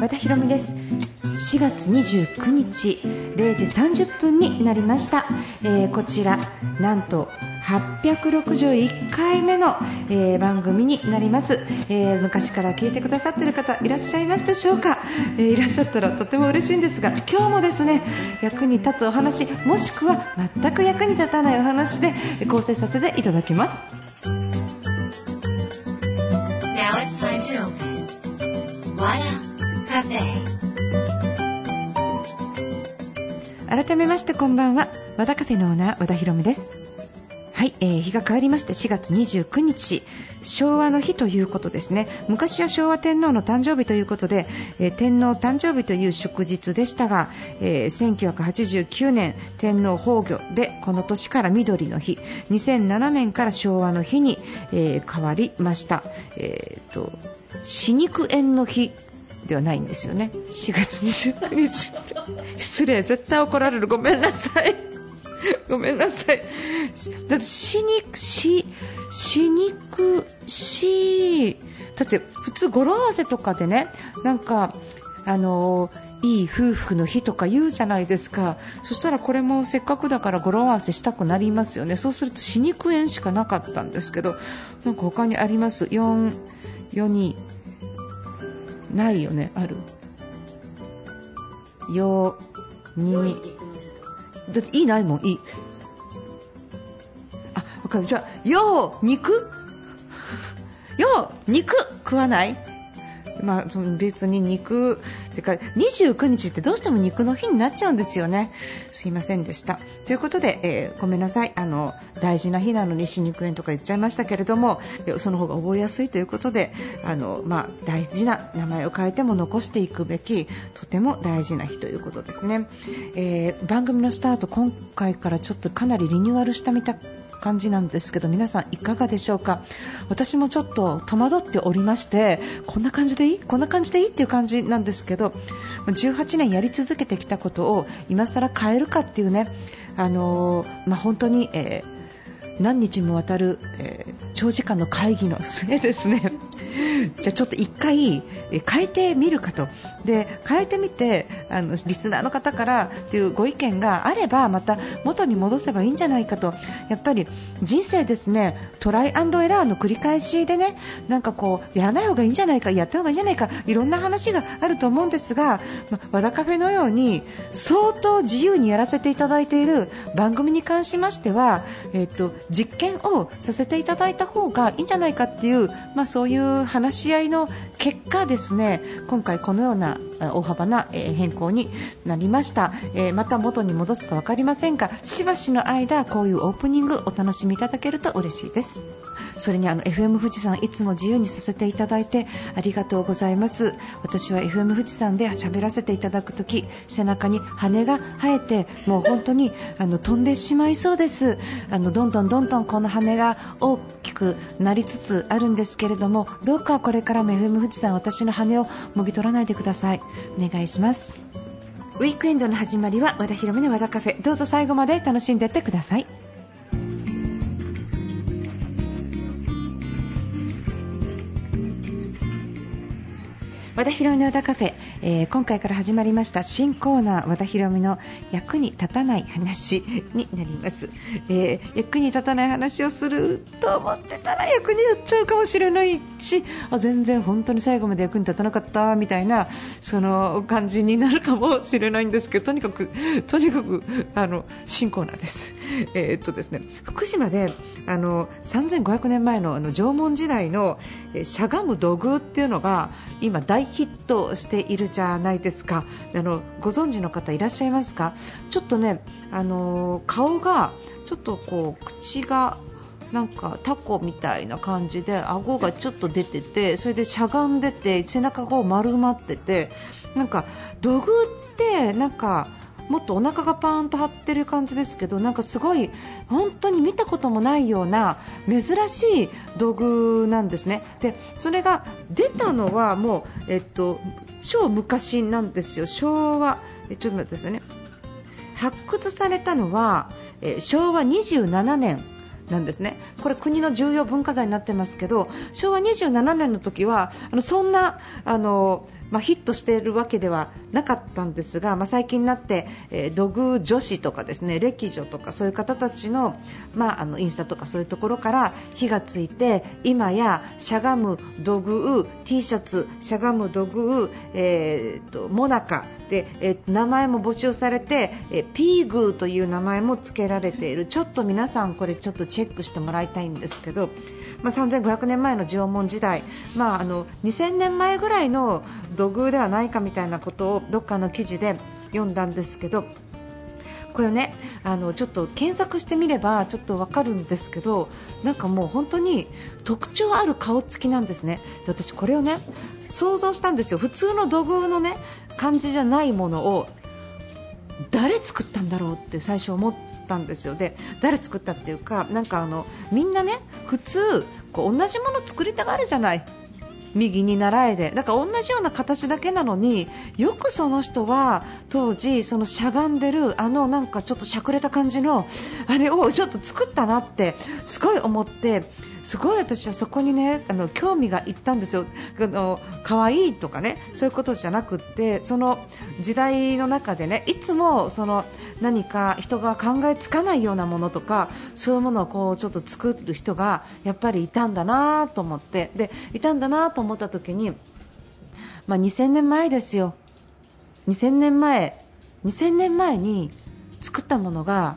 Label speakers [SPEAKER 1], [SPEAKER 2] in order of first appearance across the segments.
[SPEAKER 1] 和田博美です。4月29日0時30分になりました、えー、こちらなんと861回目の、えー、番組になります、えー、昔から聞いてくださっている方いらっしゃいますでしょうか、えいらっしゃったらとても嬉しいんですが今日もですね役に立つお話もしくは全く役に立たないお話で構成させていただきます。Now it's time to open. Wada Cafe. 改めましてこんばんは。和田カフェのオーナー和田博美です。はい、えー、日が変わりまして4月29日昭和の日ということですね。昔は昭和天皇の誕生日ということで、えー、天皇誕生日という祝日でしたが、えー、1989年天皇崩御でこの年から緑の日2007年から昭和の日に、え、変わりました、えーと、死肉炎の日ではないんですよね。4月29日。失礼絶対怒られる。ごめんなさい。ごめんなさい。だって死肉死死肉死だって普通語呂合わせとかでねなんかあのいい夫婦の日とか言うじゃないですか。そしたらこれもせっかくだから語呂合わせしたくなりますよね。そうすると死肉炎しかなかったんですけどなんか他にあります？4 4にないよねある。よに。だっていいないもんいい。あわかる。じゃあよ肉？よ肉？食わない？まあ、別に肉てか29日ってどうしても肉の日になっちゃうんですよね。すいませんでした。ということで、えー、ごめんなさい。あの大事な日なのに死肉炎とか言っちゃいましたけれどもその方が覚えやすいということであの、まあ、大事な名前を変えても残していくべきとても大事な日ということですね、えー、番組のスタート今回からちょっとかなりリニューアルしたみた感じなんですけど皆さんいかがでしょうか？私もちょっと戸惑っておりましてこんな感じでいい？こんな感じでいいっていう感じなんですけど18年やり続けてきたことを今更変えるかっていうねあのー、まあ、本当に、えー何日もわたる、えー、長時間の会議の末ですね。じゃあちょっと1回変えてみるかと。で変えてみてあのリスナーの方からというご意見があればまた元に戻せばいいんじゃないかと。やっぱり人生ですねトライアンドエラーの繰り返しでねなんかこうやらない方がいいんじゃないかやった方がいいんじゃないかいろんな話があると思うんですが、ま、和田カフェのように相当自由にやらせていただいている番組に関しましては、えっと、実験をさせていただいてた方がいいんじゃないかっていう、まあ、そういう話し合いの結果ですね。今回このような大幅な変更になりました、えまた元に戻すか分かりませんがしばしの間こういうオープニングお楽しみいただけると嬉しいです。それにあの FM 富士山いつも自由にさせていただいてありがとうございます。私は FM 富士山で喋らせていただくとき背中に羽が生えてもう本当にあの飛んでしまいそうです。あのどんどんどんどんこの羽が大きくなりつつあるんですけれどもどうかこれからも FM 富士山私の羽をもぎ取らないでください。お願いします。ウィークエンドの始まりは和田ヒ美の和田カフェ。どうぞ最後まで楽しんでってください。和田博美の和田カフェ、えー、今回から始まりました新コーナー和田博美の役に立たない話になります、えー、役に立たない話をすると思ってたら役に立っちゃうかもしれないしあ全然本当に最後まで役に立たなかったみたいなその感じになるかもしれないんですけどとにかくとにかくあの新コーナーです、えー、っとですね福島であの3500年前のあの縄文時代のしゃがむ土偶っていうのが今大ヒットしているじゃないですか。あのご存知の方いらっしゃいますか？ちょっとねあの顔がちょっとこう口がなんかタコみたいな感じで顎がちょっと出ててそれでしゃがんでて背中が丸まっててなんか土偶ってなんかもっとお腹がパーンと張ってる感じですけどなんかすごい本当に見たこともないような珍しい道具なんですね。でそれが出たのはもう、えっと、超昔なんですよ。昭和ちょっと待ってくださいね。発掘されたのは、え昭和27年なんですね。これ国の重要文化財になってますけど昭和27年の時はあのそんなあのまあ、ヒットしているわけではなかったんですが、まあ、最近になって、えー、土偶女子とかですね歴女とかそういう方たちの,、まあ、あのインスタとかそういうところから火がついて今やしゃがむ土偶 T シャツしゃがむ土偶、えーと、モナカで、えー、名前も募集されて、えー、ピーグーという名前も付けられている。ちょっと皆さんこれちょっとチェックしてもらいたいんですけどまあ、3500年前の縄文時代、まあ、あの2000年前ぐらいの土偶ではないかみたいなことをどっかの記事で読んだんですけどこれねあのちょっと検索してみればちょっとわかるんですけどなんかもう本当に特徴ある顔つきなんですね。で私これをね想像したんですよ。普通の土偶のね感じじゃないものを誰作ったんだろうって最初思ったんですよ。で誰作ったっていうかなんかあのみんなね普通こう同じもの作りたがるじゃない。右に習えで。だから同じような形だけなのによくその人は当時そのしゃがんでるあのなんかちょっとしゃくれた感じのあれをちょっと作ったなってすごい思ってすごい私はそこにねあの興味がいったんですよ、あの可愛いとかねそういうことじゃなくってその時代の中でねいつもその何か人が考えつかないようなものとかそういうものをこうちょっと作る人がやっぱりいたんだなと思って。でいたんだなと思った時に、まあ、2000年前ですよ。2000年前2000年前に作ったものが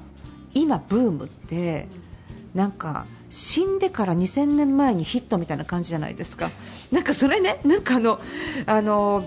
[SPEAKER 1] 今ブームってなんか死んでから2000年前にヒットみたいな感じじゃないですか。なんかそれね、なんかあの、あの、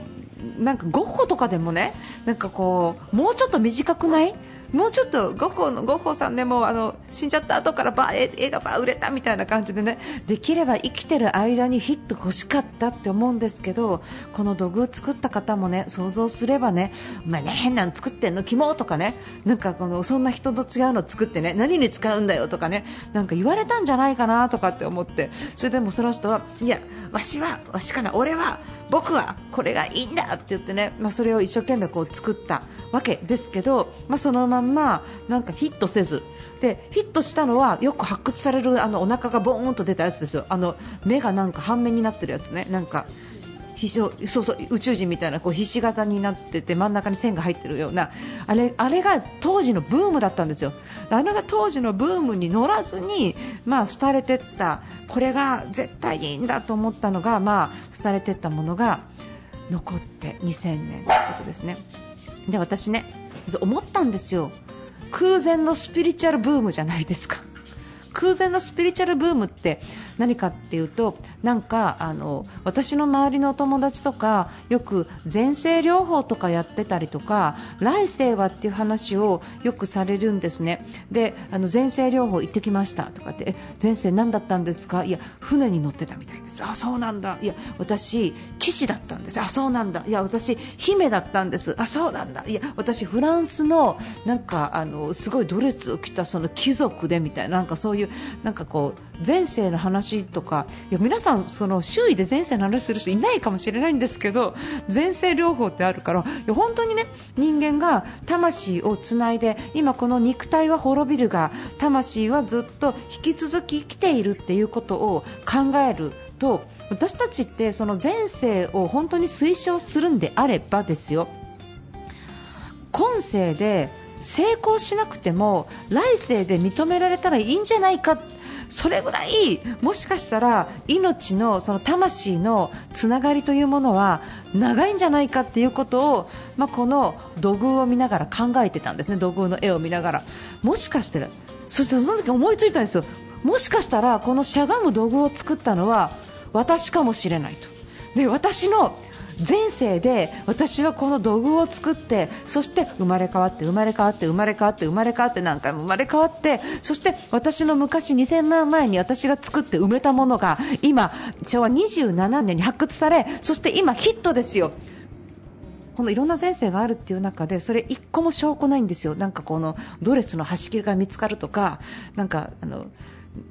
[SPEAKER 1] なんかゴッホとかでもね、なんかこう、もうちょっと短くない？もうちょっとゴッホのゴッホさんでもあの死んじゃった後からバー映画バー売れたみたいな感じでねできれば生きてる間にヒット欲しかったって思うんですけどこの土偶作った方もね想像すればねお前ね変なの作ってんの肝とかねなんかこのそんな人と違うの作ってね何に使うんだよとかねなんか言われたんじゃないかなとかって思ってそれでもその人はいやわしはわしかな俺は僕はこれがいいんだって言ってね、まあ、それを一生懸命こう作ったわけですけど、まあ、そのままんまなんかヒットせず。でヒットしたのはよく発掘されるあのお腹がボーンと出たやつですよ。あの目がなんか半面になってるやつね。なんかそうそう宇宙人みたいなこうひし形になってて真ん中に線が入ってるような。あれあれが当時のブームだったんですよ。あれが当時のブームに乗らずに、まあ、廃れてった。これが絶対いいんだと思ったのが、まあ、廃れてったものが残って2000年ということですね。で私ね思ったんですよ。空前のスピリチュアルブームじゃないですか。空前のスピリチュアルブームって何かっていうとなんかあの私の周りのお友達とかよく前世療法とかやってたりとか来世はっていう話をよくされるんですね。であの前世療法行ってきましたとかって前世何だったんですか？いや船に乗ってたみたいです。あそうなんだ。いや私騎士だったんです。あそうなんだ。いや私姫だったんです。あそうなんだ。いや私フランスのなんかあのすごいドレスを着たその貴族でみたいななんかそういうなんかこう前世の話とかいや皆さんその周囲で前世の話する人いないかもしれないんですけど前世療法ってあるからいや本当にね人間が魂をつないで今この肉体は滅びるが魂はずっと引き続き生きているっていうことを考えると私たちってその前世を本当に推奨するんであればですよ。今世で成功しなくても来世で認められたらいいんじゃないかそれぐらいもしかしたら命のその魂のつながりというものは長いんじゃないかっていうことを、まあ、この土偶を見ながら考えてたんですね。土偶の絵を見ながら。もしかしたらそしてその時思いついたんですよ。もしかしたらこのしゃがむ土偶を作ったのは私かもしれないと。で私の前世で私はこの土偶を作ってそして生まれ変わって生まれ変わって生まれ変わって生まれ変わって何回も生まれ変わってそして私の昔2000万前に私が作って埋めたものが今昭和27年に発掘されそして今ヒットですよ。このいろんな前世があるっていう中でそれ1個も証拠ないんですよ、なんかこのドレスの端切りが見つかるとかなんかあの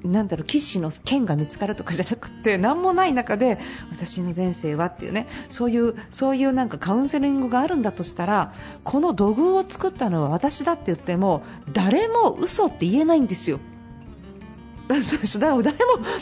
[SPEAKER 1] なんだろう騎士の剣が見つかるとかじゃなくて 何もない中で私の前世はっていうねそういうそういうなんかカウンセリングがあるんだとしたらこの土偶を作ったのは私だって言っても誰も嘘って言えないんですよ。誰も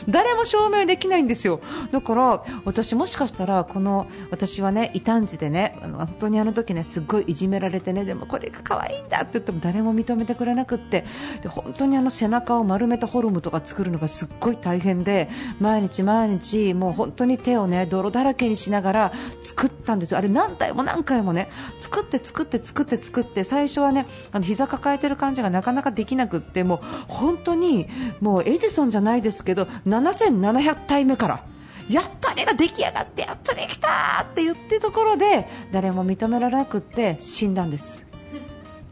[SPEAKER 1] 誰も証明できないんですよ、だから私、もしかしたらこの私はね異端児でねあの本当にあの時ねすっごいいじめられてねでもこれが可愛いんだって言っても誰も認めてくれなくってで本当にあの背中を丸めたフォルムとか作るのがすっごい大変で毎日毎日もう本当に手をね泥だらけにしながら作ったんですよ、あれ何回も何回もね作って作って作って作って最初はねあの膝抱えてる感じがなかなかできなくってもう本当にもうエジソンじゃないですけど7700体目からやっとあれが出来上がってやっとできたって言ってところで誰も認められなくって死んだんです。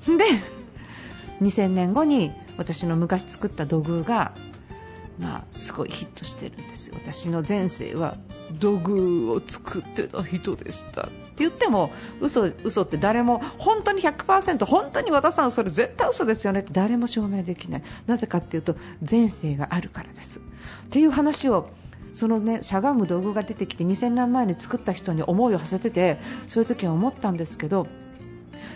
[SPEAKER 1] で2000年後に私の昔作った土偶がまあ、すごいヒットしてるんですよ。私の前世は土偶を作ってた人でした。言っても嘘嘘って誰も本当に100%本当に和田さんそれ絶対嘘ですよねって誰も証明できない。なぜかっていうと前世があるからです。っていう話をそのねしゃがむ道具が出てきて2000年前に作った人に思いを馳せててそういう時は思ったんですけど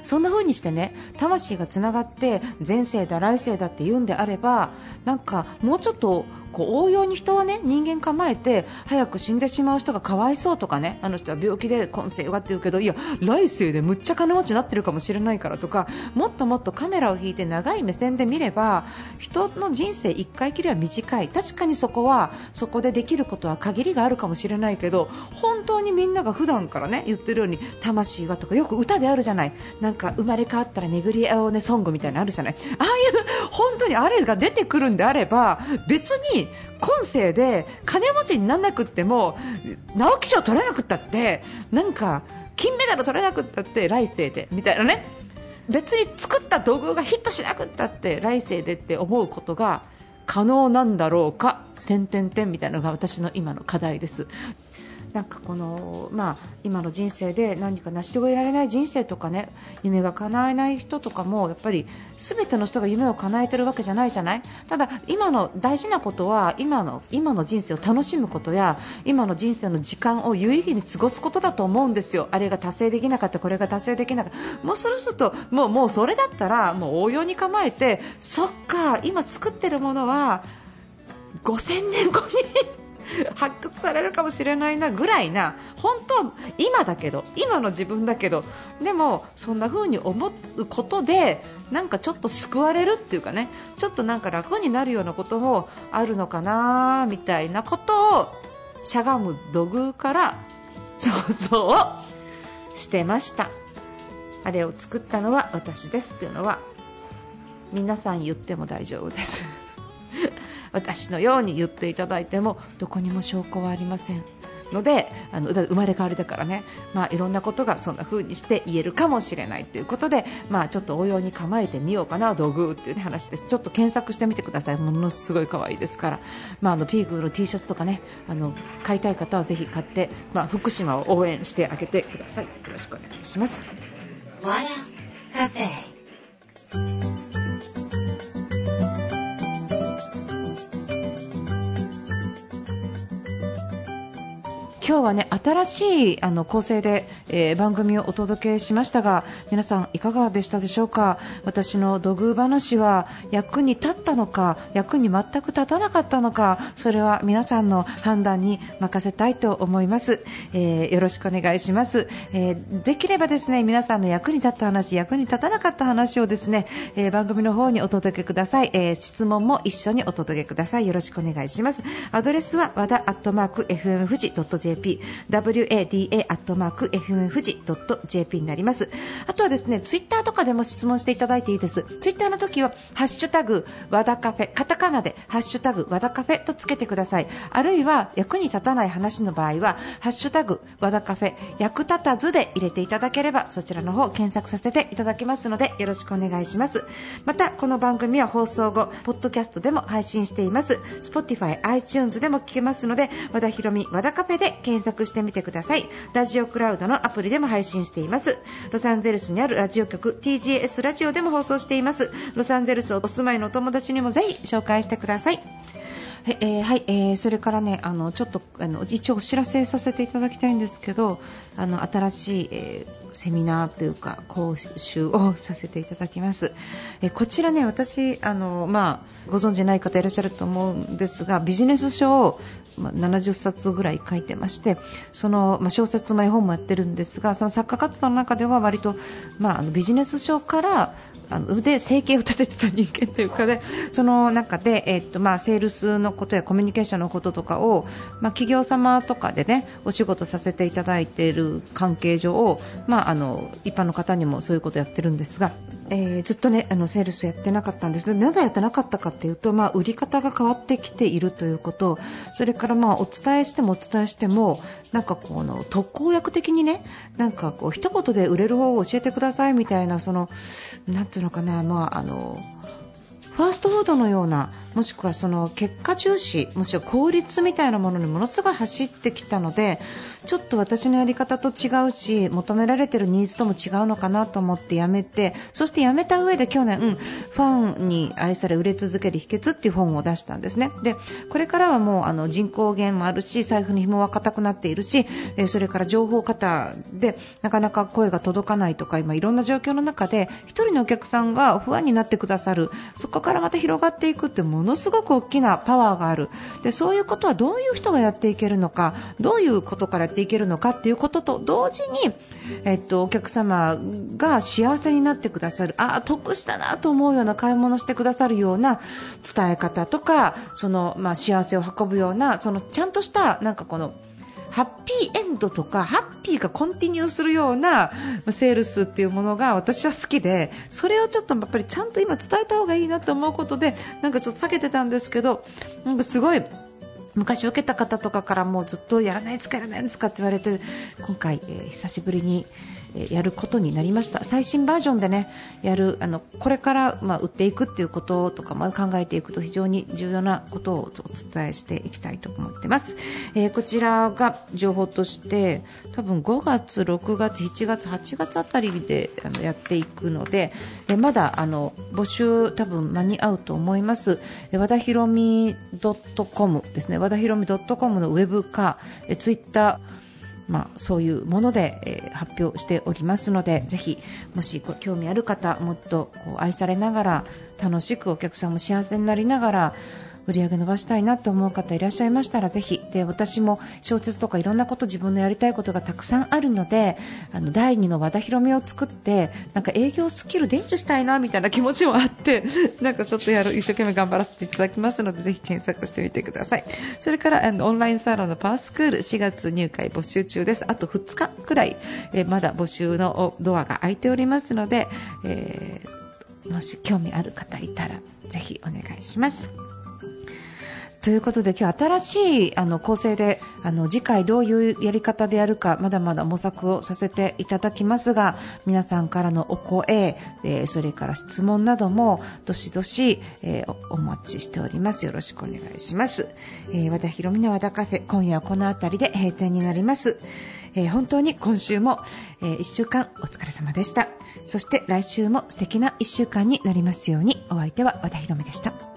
[SPEAKER 1] そんな風にしてね魂がつながって前世だ来世だって言うんであればなんかもうちょっとこう応用に人はね人間構えて早く死んでしまう人がかわいそうとかねあの人は病気で今世はって言うけどいや来世でむっちゃ金持ちになってるかもしれないからとかもっともっとカメラを引いて長い目線で見れば人の人生1回きりは短い。確かにそこはそこでできることは限りがあるかもしれないけど本当にみんなが普段からね言ってるように魂はとかよく歌であるじゃない。なんか生まれ変わったら巡り合おうねソングみたいなのあるじゃない。ああいう本当にあれが出てくるんであれば別に今世で金持ちにならなくっても直木賞取れなくったってなんか金メダル取れなくったって来世でみたいなね。別に作った道具がヒットしなくったって来世でって思うことが可能なんだろうか。てんてんてんみたいなのが私の今の課題です。なんかこの、まあ、今の人生で何か成し遂げられない人生とかね夢が叶えない人とかもやっぱり全ての人が夢を叶えてるわけじゃないじゃない？ただ、今の大事なことは今の今の人生を楽しむことや今の人生の時間を有意義に過ごすことだと思うんですよ、あれが達成できなかったこれが達成できなかった。もうそうするともうもうそれだったらもう応用に構えてそっか今作ってるものは5000年後に 発掘されるかもしれないなぐらいな本当は今だけど今の自分だけどでもそんな風に思うことでなんかちょっと救われるっていうかねちょっとなんか楽になるようなこともあるのかなみたいなことをしゃがむ土偶から想像をしてました。あれを作ったのは私ですっていうのは皆さん言っても大丈夫です。私のように言っていただいてもどこにも証拠はありません。のであの生まれ変わりだからね、まあ、いろんなことがそんな風にして言えるかもしれないということで、まあ、ちょっと応用に構えてみようかな道具っていう、ね、話です。ちょっと検索してみてください。ものすごい可愛いですから、まあ、あのピーグの T シャツとかねあの買いたい方はぜひ買って、まあ、福島を応援してあげてください。よろしくお願いします。今日はね新しいあの構成で、えー、番組をお届けしましたが皆さんいかがでしたでしょうか？私の土偶話は役に立ったのか役に全く立たなかったのかそれは皆さんの判断に任せたいと思います、えー、よろしくお願いします、えー、できればですね皆さんの役に立った話役に立たなかった話をですね、え番組の方にお届けください、え質問も一緒にお届けください。よろしくお願いします。アドレスは和田アットマーク FM 富士 .jp JP wada アットマーク fm 富士 .jp になります。あとはですねツイッターとかでも質問していただいていいです。ツイッターの時はハッシュタグ和田カフェカタカナでハッシュタグ和田カフェとつけてください。あるいは役に立たない話の場合はハッシュタグ和田カフェ役立たずで入れていただければそちらの方検索させていただきますのでよろしくお願いします。またこの番組は放送後ポッドキャストでも配信しています。Spotify、iTunes でも聞けますので和田ひろみ和田カフェで検索してみてください。ラジオクラウドのアプリでも配信しています。ロサンゼルスにあるラジオ局 TGS ラジオでも放送しています。ロサンゼルスお住まいのお友達にもぜひ紹介してください。はい、えーはいえー、それからねあのちょっとあの一応お知らせさせていただきたいんですけどあの新しい、えーセミナーというか講習をさせていただきます。えこちらね私あの、まあ、ご存知ない方いらっしゃると思うんですがビジネス書を、まあ、70冊ぐらい書いてましてその、まあ、小説も絵本もやってるんですがその作家活動の中では割と、まあ、あのビジネス書からあので生計を立ててた人間というかでその中で、えっとまあ、セールスのことやコミュニケーションのこととかを、まあ、企業様とかでねお仕事させていただいている関係上、まあ、あの一般の方にもそういうことをやってるんですが、えー、ずっとねあのセールスやってなかったんです。なぜやってなかったかというと、まあ、売り方が変わってきているということ。それからまあお伝えしてもお伝えしてもなんかこの特効薬的にねなんかこう一言で売れる方を教えてくださいみたいなそのなんていうのかな、まあ、あのファーストフードのようなもしくはその結果重視もしくは効率みたいなものにものすごい走ってきたのでちょっと私のやり方と違うし求められているニーズとも違うのかなと思ってやめてそしてやめた上で去年、うん、ファンに愛され売れ続ける秘訣っていう本を出したんですね。でこれからはもうあの人口減もあるし財布に紐は固くなっているしそれから情報型でなかなか声が届かないとか今いろんな状況の中で1人のお客さんが不安になってくださるそこからまた広がっていくってものすごく大きなパワーがある。でそういうことはどういう人がやっていけるのかどういうことからやっていけるのかっていうことと同時に、えっと、お客様が幸せになってくださるあ得したなと思うような買い物してくださるような伝え方とかその、まあ、幸せを運ぶようなそのちゃんとしたなんかこのハッピーエンドとかハッピーがコンティニューするようなセールスっていうものが私は好きでそれをちょっとやっぱりちゃんと今伝えた方がいいなと思うことでなんかちょっと避けてたんですけどなんかすごい昔受けた方とかからもうずっとやらないですかやらないですかって言われて今回、えー、久しぶりにやることになりました。最新バージョンでねやるあのこれから、まあ、売っていくっていうこととかも考えていくと非常に重要なことをお伝えしていきたいと思ってます、えー、こちらが情報として多分5月、6月、7月、8月あたりであのやっていくので、えまだあの募集多分間に合うと思います。和田ひろみ .com ですね。和田ひろみ .com のウェブかツイッターまあ、そういうもので、えー、発表しておりますのでぜひもし興味ある方もっとこう愛されながら楽しくお客さんも幸せになりながら売り上げ伸ばしたいなと思う方いらっしゃいましたらぜひ。で私も小説とかいろんなこと自分のやりたいことがたくさんあるのであの第2の和田広めを作ってなんか営業スキル伝授したいなみたいな気持ちもあって なんかちょっとやる一生懸命頑張らせていただきますのでぜひ検索してみてください。それからあのオンラインサロンのパワースクール4月入会募集中です。あと2日くらい、えまだ募集のドアが開いておりますので、えー、もし興味ある方いたらぜひお願いします。ということで今日新しいあの構成であの次回どういうやり方でやるかまだまだ模索をさせていただきますが皆さんからのお声、えー、それから質問などもどしどし、えー、お待ちしております。よろしくお願いします、えー、和田ひろみの和田カフェ今夜はこの辺りで閉店になります、え本当に今週も、え1週間お疲れ様でした。そして来週も素敵な1週間になりますように。お相手は和田ひろみでした。